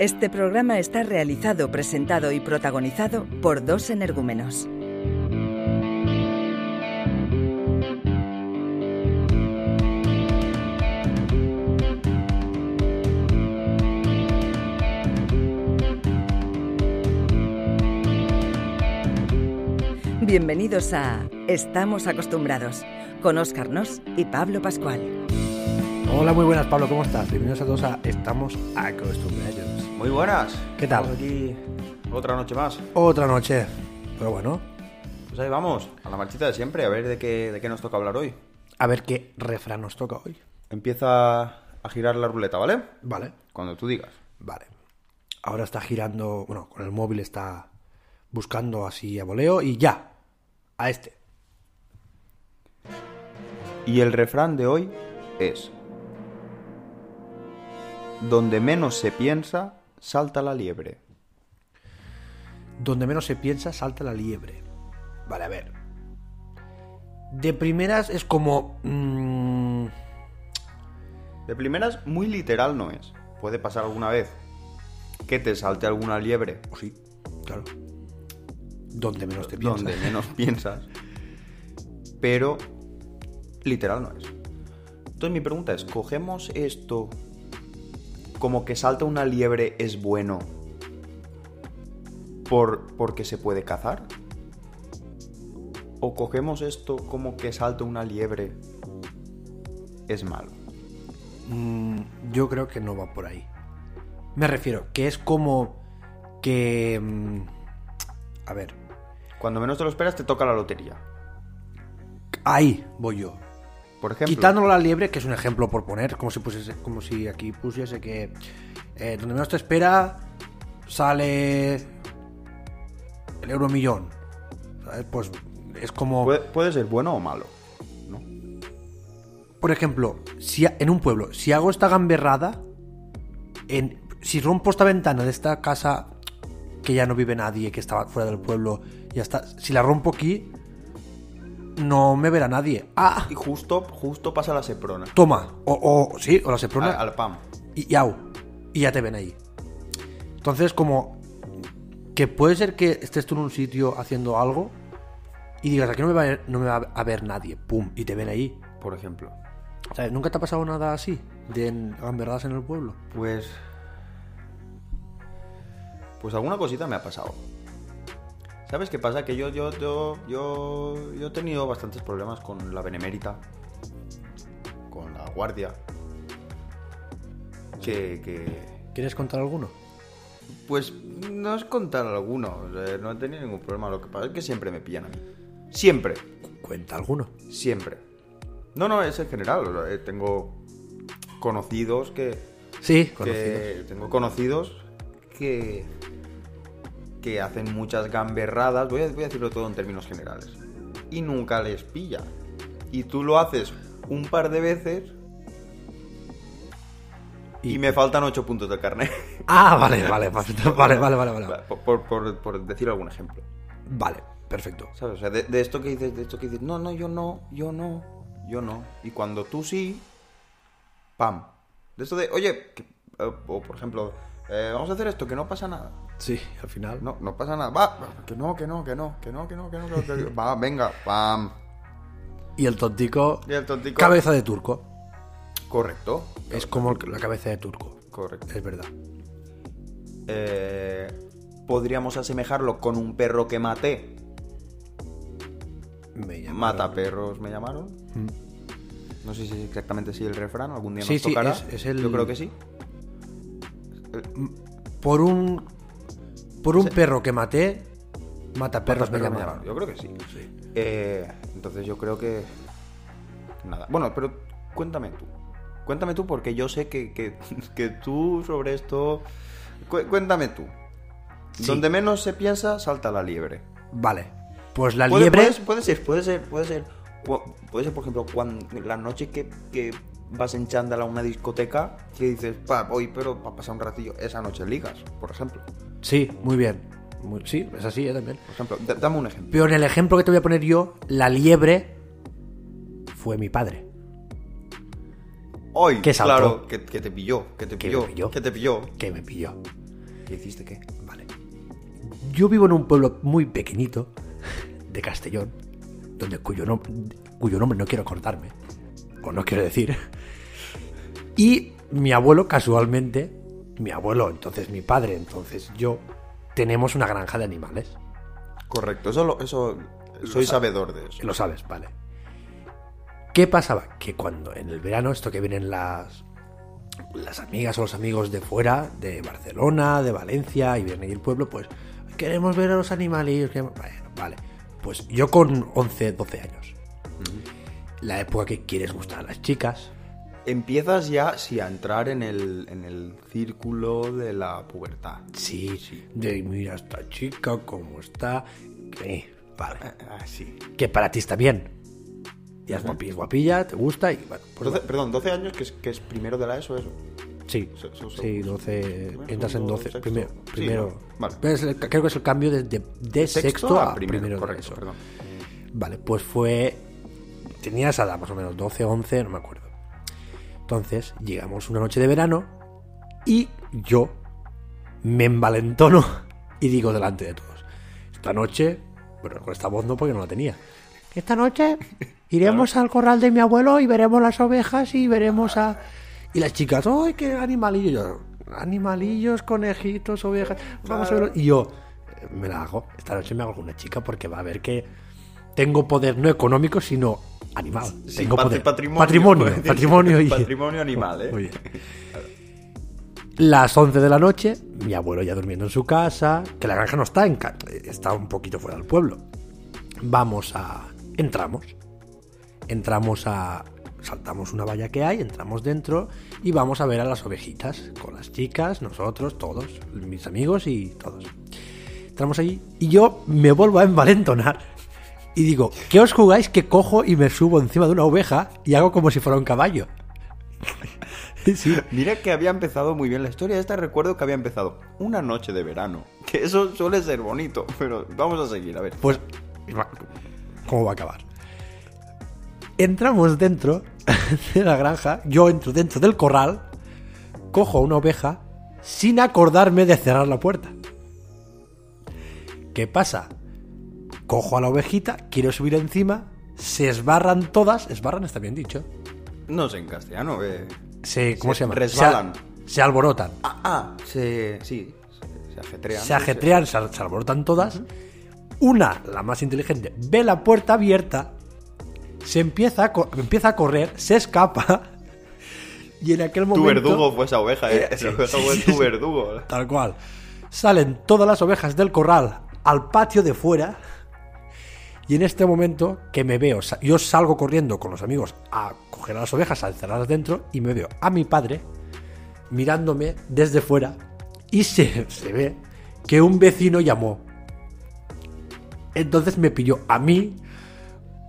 Este programa está realizado, presentado y protagonizado por dos energúmenos. Bienvenidos a Estamos acostumbrados con Óscar Nos y Pablo Pascual. Hola, muy buenas, Pablo, ¿cómo estás? Bienvenidos a todos a Estamos acostumbrados. Muy buenas. ¿Qué tal? Estamos aquí otra noche más. Otra noche. Pero bueno, Pues ahí vamos, a la marchita de siempre, a ver de qué, de qué nos toca hablar hoy. a ver qué refrán nos toca hoy. Empieza a girar la ruleta, ¿vale? Vale, Cuando tú digas. vale. Ahora está girando, bueno, con el móvil está buscando así a voleo y ya, a este. Y el refrán de hoy es... Donde menos se piensa, salta la liebre. Donde menos se piensa, salta la liebre. Vale, a ver. De primeras es como... mm, De primeras, muy literal no es. Puede pasar alguna vez que te salte alguna liebre. o sí, claro. Donde menos te piensa. donde menos piensas. Pero literal no es. Entonces mi pregunta es, ¿cogemos esto como que salta una liebre es bueno por, porque se puede cazar? ¿O cogemos esto como que salta una liebre es malo? Mm, yo creo que no va por ahí. Me refiero, que es como que... mm, a ver, Cuando menos te lo esperas te toca la lotería. ahí voy yo. Por ejemplo, Quitándolo la liebre, que es un ejemplo por poner, como si, pusiese, como si aquí pusiese que eh, donde menos te espera sale el euro millón. ¿Sabes? Pues es como... puede, puede ser bueno o malo. ¿no? Por ejemplo, si en un pueblo, si hago esta gamberrada, en, si rompo esta ventana de esta casa que ya no vive nadie, que estaba fuera del pueblo, ya está. Si la rompo aquí, no me verá nadie. Ah, Y justo, justo pasa la seprona. toma. O, o sí, o la seprona. Al, al pam. y, y au. Y ya te ven ahí. Entonces, como que puede ser que estés tú en un sitio haciendo algo y digas, aquí no me va a ver, no me va a ver nadie. Pum, y te ven ahí. Por ejemplo. ¿Sabes? ¿Nunca te ha pasado nada así? De en- gamberradas en el pueblo. Pues. Pues alguna cosita me ha pasado. ¿Sabes qué pasa? Que yo, yo, yo, yo, yo he tenido bastantes problemas con la benemérita, con la guardia. Que, que. ¿Quieres contar alguno? Pues no es contar alguno, o sea, no he tenido ningún problema. Lo que pasa es que siempre me pillan a mí. Siempre, Cuenta alguno. siempre. No, no, es en general. o sea, eh, Tengo conocidos que, Sí, que conocidos. tengo conocidos que que hacen muchas gamberradas, voy a, voy a decirlo todo en términos generales, y nunca les pilla. Y tú lo haces un par de veces y, me faltan 8 puntos de carne. Ah, vale, vale, vale, vale, vale, vale, por, por- por- decir algún ejemplo. Vale, perfecto. ¿Sabes? O sea, de, de esto que dices, de esto que dices, no, no, yo no, yo no, yo no. Y cuando tú sí, pam. De esto de, oye, que- eh, o por ejemplo, eh, vamos a hacer esto, que no pasa nada. Sí, al final. No, no pasa nada. Va, que no, que no, que no, que no, que no, que no. Que no, que. Va, venga, pam. Y el tontico. Y el tontico. Cabeza de turco. Correcto. Es como la cabeza de turco. Correcto. Es verdad. Eh, podríamos asemejarlo con un perro que maté. Me llamaron. Mata perros, me llamaron. Mm. No sé si es exactamente si el refrán algún día sí, nos tocará. Sí, es, es el... Yo creo que sí. Mm, por un por un perro que maté. Mata perros, me llamaron. llamaron. Yo creo que sí. Eh, entonces yo creo que. Nada. Bueno, pero cuéntame tú. Cuéntame tú porque yo sé que, que, que tú sobre esto. Cu- cuéntame tú. Sí. Donde menos se piensa, salta la liebre. Vale. Pues la liebre. puede, puede ser, puede ser, puede ser. Pu- Puede ser, por ejemplo, cuando la noche que, que vas en chándal a una discoteca, que dices, pa, voy, pero para pasar un ratillo, esa noche ligas, por ejemplo. Sí, muy bien. Muy- sí, es así, ¿eh? también. Por ejemplo, dame un ejemplo. Pero en el ejemplo que te voy a poner yo, la liebre fue mi padre. Hoy, Que saltó. claro, que, que te pilló, que te Que pilló, pilló. que te pilló. Que me pilló. ¿Qué hiciste qué? Vale. Yo vivo en un pueblo muy pequeñito de Castellón, donde cuyo, nom- cuyo nombre no quiero acordarme, o no quiero decir. Y mi abuelo, casualmente, mi abuelo, entonces mi padre, entonces yo, tenemos una granja de animales. Correcto, eso, lo- eso soy sabe. sabedor de eso. Lo sabes, vale. ¿Qué pasaba? Que cuando en el verano, esto que vienen las, las amigas o los amigos de fuera, de Barcelona, de Valencia, y vienen el pueblo, pues queremos ver a los animalillos. queremos-". Bueno, vale. Pues yo con 11, 12 años. La época que quieres gustar a las chicas. Empiezas ya, sí, a entrar en el, en el círculo de la pubertad. Sí, sí. De mira esta chica, cómo está. Eh, vale. Ah, sí. Que para ti está bien. Ya es guapi- es guapilla, te gusta y bueno. pues Doce- perdón, 12 años, que es, que es primero de la ESO, eso. Sí, Se- se- se- sí, 12. primero, Entras en segundo, 12. sexto. Primero. Sí, primero. ¿no? Vale. Pero es el- creo que es el cambio de, de- de sexto, a primero. de correcto, eso. perdón. Vale, pues fue. Tenía esa edad, más o menos, 12, 11, no me acuerdo. Entonces, llegamos una noche de verano y yo me envalentono y digo delante de todos: Esta noche, bueno, con esta voz no, porque no la tenía. Esta noche iremos al corral de mi abuelo y veremos las ovejas y veremos a. Y las chicas, ¡ay, qué animalillos! Yo, animalillos, conejitos, ovejas. Vamos a verlo. Y yo, eh, me la hago. Esta noche me hago con una chica porque va a ver que tengo poder no económico, sino animal. Sí, tengo pat- poder. patrimonio. Patrimonio, patrimonio y. Patrimonio animal, ¿eh? Muy bien. Las 11 de la noche, mi abuelo ya durmiendo en su casa, que la granja no está en ca- está un poquito fuera del pueblo. Vamos a entramos. Entramos a saltamos una valla que hay, entramos dentro y vamos a ver a las ovejitas con las chicas, nosotros, todos, mis amigos y todos. Entramos allí y yo me vuelvo a envalentonar y digo, ¿qué os jugáis que cojo y me subo encima de una oveja y hago como si fuera un caballo? sí, Mira que había empezado muy bien la historia. Esta recuerdo que había empezado una noche de verano. Que eso suele ser bonito, pero vamos a seguir, a ver. Pues, ¿cómo va a acabar? Entramos dentro de la granja, yo entro dentro del corral, cojo una oveja sin acordarme de cerrar la puerta. ¿Qué pasa? Cojo a la ovejita, quiero subir encima, se esbarran todas, esbarran está bien dicho, No sé en castellano, eh. se, ¿cómo Se se, llama? resbalan. Se, se alborotan. Ah, ah, se. Sí, se, ajetrean. se ajetrean, se, se alborotan todas. Una, la más inteligente, ve la puerta abierta, se empieza a, empieza a correr, se escapa. Y en aquel Tu momento. verdugo fue esa oveja, eh. Esa Sí, oveja fue sí, tu verdugo. Tal cual. Salen todas las ovejas del corral al patio de fuera. Y en este momento que me veo, yo salgo corriendo con los amigos a coger a las ovejas, a encerrarlas dentro, y me veo a mi padre mirándome desde fuera. Y se, se ve que un vecino llamó. Entonces me pilló a mí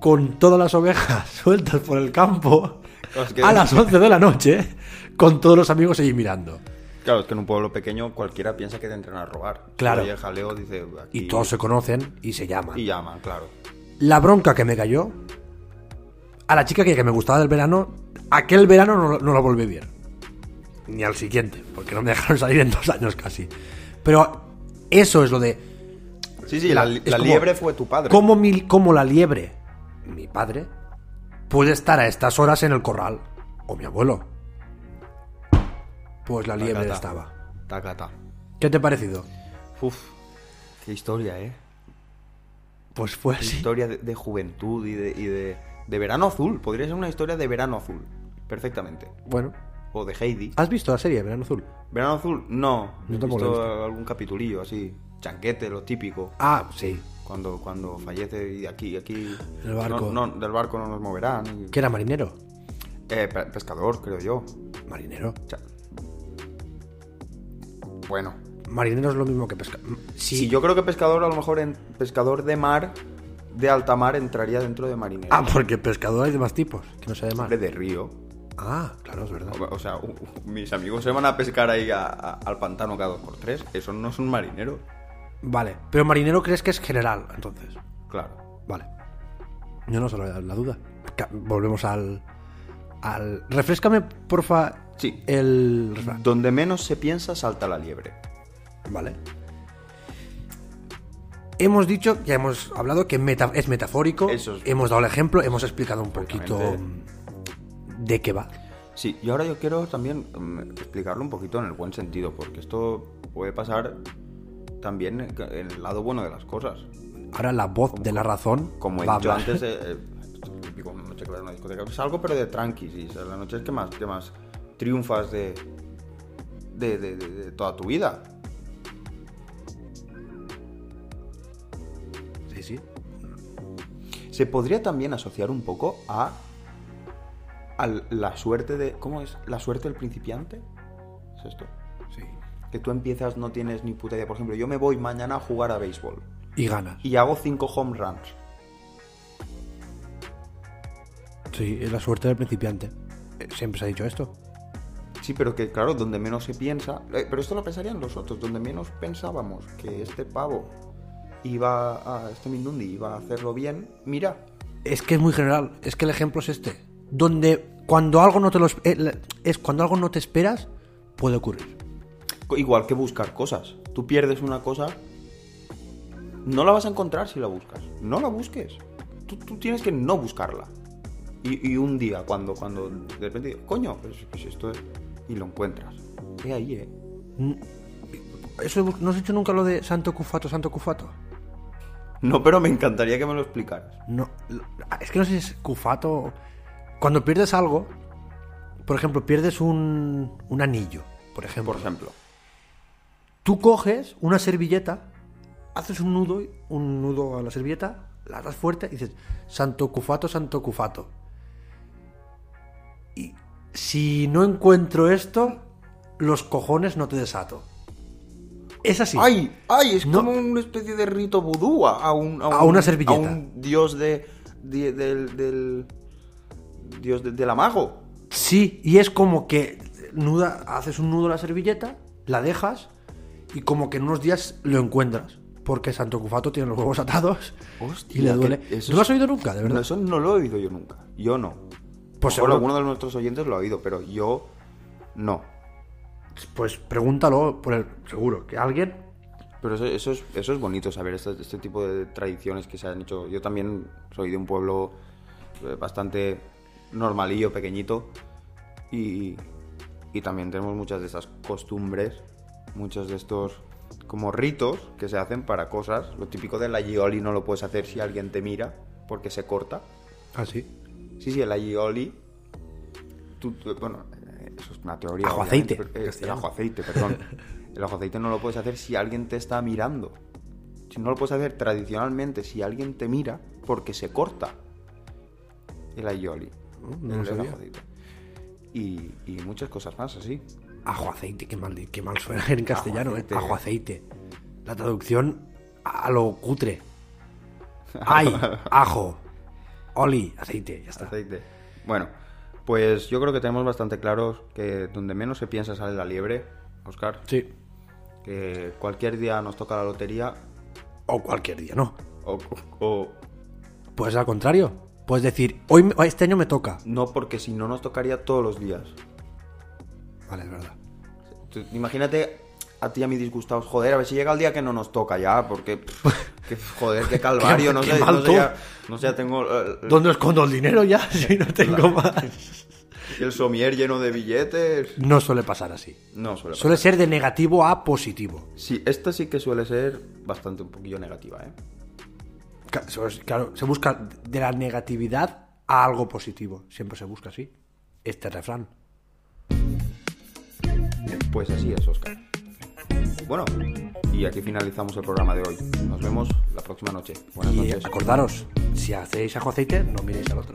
con todas las ovejas sueltas por el campo a las 11 de la noche con todos los amigos allí mirando. Claro, es que en un pueblo pequeño cualquiera piensa que te entran a robar. Claro. Oye, jaleo dice. Aquí... Y todos se conocen y se llaman. Y llaman, claro. La bronca que me cayó a la chica que, que me gustaba del verano, aquel verano no, no la volví a ver. Ni al siguiente, porque no me dejaron salir en dos años casi. Pero eso es lo de Sí, sí, la, Es la como- liebre fue tu padre. cómo, mi- cómo la liebre, mi padre, puede estar a estas horas en el corral. O mi abuelo. Pues la liebre Tacata. estaba. Tacata. ¿Qué te ha parecido? Uf, qué historia, ¿eh? Pues fue Qué así. historia de, de juventud y, de, y de, de verano azul. Podría ser una historia de verano azul. Perfectamente. Bueno, O de Heidi. ¿has visto la serie Verano Azul? ¿Verano azul? No. Yo He visto algún capitulillo así. Chanquete, lo típico. Ah, sí. Cuando, cuando fallece y aquí, aquí. El barco. No, no, del barco no nos moverán. ¿Que era marinero? Eh, pe- pescador, creo yo. Marinero. Bueno. Marinero es lo mismo que pesca. Sí, Sí, yo creo que pescador, a lo mejor en pescador de mar, de alta mar, entraría dentro de marinero. Ah, porque pescador hay de más tipos, que no sé de más. Hombre, de río. Ah, claro, es verdad. O, o sea, mis amigos se van a pescar ahí a- a- al pantano cada dos por tres. Eso no es un marinero. Vale, pero marinero crees que es general, entonces. Claro. Vale. Yo no solo la, la duda. Volvemos al. al. Refrescame, porfa. Sí. El. refrán. Donde menos se piensa, salta la liebre. ¿Vale? Hemos dicho, ya hemos hablado que meta- es metafórico. Eso es- Hemos dado el ejemplo, hemos explicado un poquito de qué va. Sí, y ahora yo quiero también mm, explicarlo un poquito en el buen sentido, porque esto puede pasar también en en el lado bueno de las cosas. Ahora la voz de la razón Como he dicho antes, eh, eh, típico, noche que vas a una discoteca, es algo pero de tranquis, y la noche es que más, que más triunfas de, de, de- de- toda tu vida. Sí, sí. Se podría también asociar un poco a, a la suerte de... ¿Cómo es? ¿La suerte del principiante? ¿Es esto? sí. Que tú empiezas, no tienes ni puta idea. Por ejemplo, yo me voy mañana a jugar a béisbol Y ganas. y hago cinco home runs. Sí, es la suerte del principiante. Eh, Siempre se ha dicho esto. Sí, pero que claro, donde menos se piensa... eh, pero esto lo pensarían los otros. Donde menos pensábamos que este pavo iba a... Este Mindundi iba a hacerlo bien. Mira, Es que es muy general. Es que el ejemplo es este. Donde cuando algo no te lo es, eh, cuando algo no te esperas, puede ocurrir. igual que buscar cosas. Tú pierdes una cosa... No la vas a encontrar si la buscas. No la busques. Tú, tú tienes que no buscarla. Y, y un día, cuando, cuando de repente coño, pues, pues esto es... Y lo encuentras. Es ahí, ¿eh? Eso de bus- ¿No has dicho nunca lo de Santo Cufato, Santo Cufato? No, pero me encantaría que me lo explicaras. No, lo- es que no sé si es Cufato. Cuando pierdes algo, por ejemplo, pierdes un, un anillo, por ejemplo. Por ejemplo. Tú coges una servilleta, haces un nudo, un nudo a la servilleta, la das fuerte y dices, Santo Cufato, Santo Cufato. Si no encuentro esto, los cojones no te desato. Es así. ¡Ay! ¡Ay! Es No. como una especie de rito vudú a, a un, A una servilleta. A un dios de, de- del, del- Dios de- del amago. Sí, y es como que nuda, haces un nudo a la servilleta, la dejas y como que en unos días lo encuentras. Porque Santo Cufato tiene los huevos atados Hostia, y le duele. ¿No lo has oído nunca, de verdad? No, eso no lo he oído yo nunca. Yo no. Pues seguro- alguno de nuestros oyentes lo ha oído, pero yo no. Pues pregúntalo por el seguro, que alguien Pero eso, eso, es, eso es bonito saber, este, este tipo de tradiciones que se han hecho. Yo también soy de un pueblo eh, bastante normalillo, pequeñito, y, y también tenemos muchas de esas costumbres, muchos de estos como ritos que se hacen para cosas. Lo típico de la aioli no lo puedes hacer si alguien te mira, porque se corta. así. Sí, sí, el aioli. tú- tú- bueno, eh, eso es una teoría. Ajo aceite, pero- eh, el ajo aceite, perdón. El ajo aceite no lo puedes hacer si alguien te está mirando. Si no lo puedes hacer tradicionalmente si alguien te mira, porque se corta el aioli. Mm, no el, el ajo aceite. Y, y muchas cosas más así. Ajo aceite, qué mal, qué mal suena en castellano, Ajo ¿eh? aceite. Ajo aceite. La traducción a lo cutre. Ay, ajo. Oli, aceite, ya está. Aceite. Bueno, pues yo creo que tenemos bastante claros que donde menos se piensa sale la liebre, Oscar. Sí. Que cualquier día nos toca la lotería O cualquier día, no. o- o Pues al contrario. Puedes decir, hoy este año me toca. No, porque si no nos tocaría todos los días. Vale, es verdad. Imagínate a ti y a mí disgustados, joder, a ver si llega el día que no nos toca ya, porque, que, joder, qué calvario, Qué- no qué sé, no sé, ya, no sé, ya tengo eh, ¿Dónde escondo el dinero ya si no tengo más? el somier lleno de billetes. No suele pasar así. No suele Suele pasar. ser de negativo a positivo. Sí, esta sí que suele ser bastante un poquillo negativa, ¿eh? Claro, se busca de la negatividad a algo positivo. Siempre se busca así. Este refrán. Pues así es, Oscar. Bueno, y aquí finalizamos el programa de hoy. Nos vemos la próxima noche. Buenas Y noches. acordaros, si hacéis ajo aceite, no miréis al otro.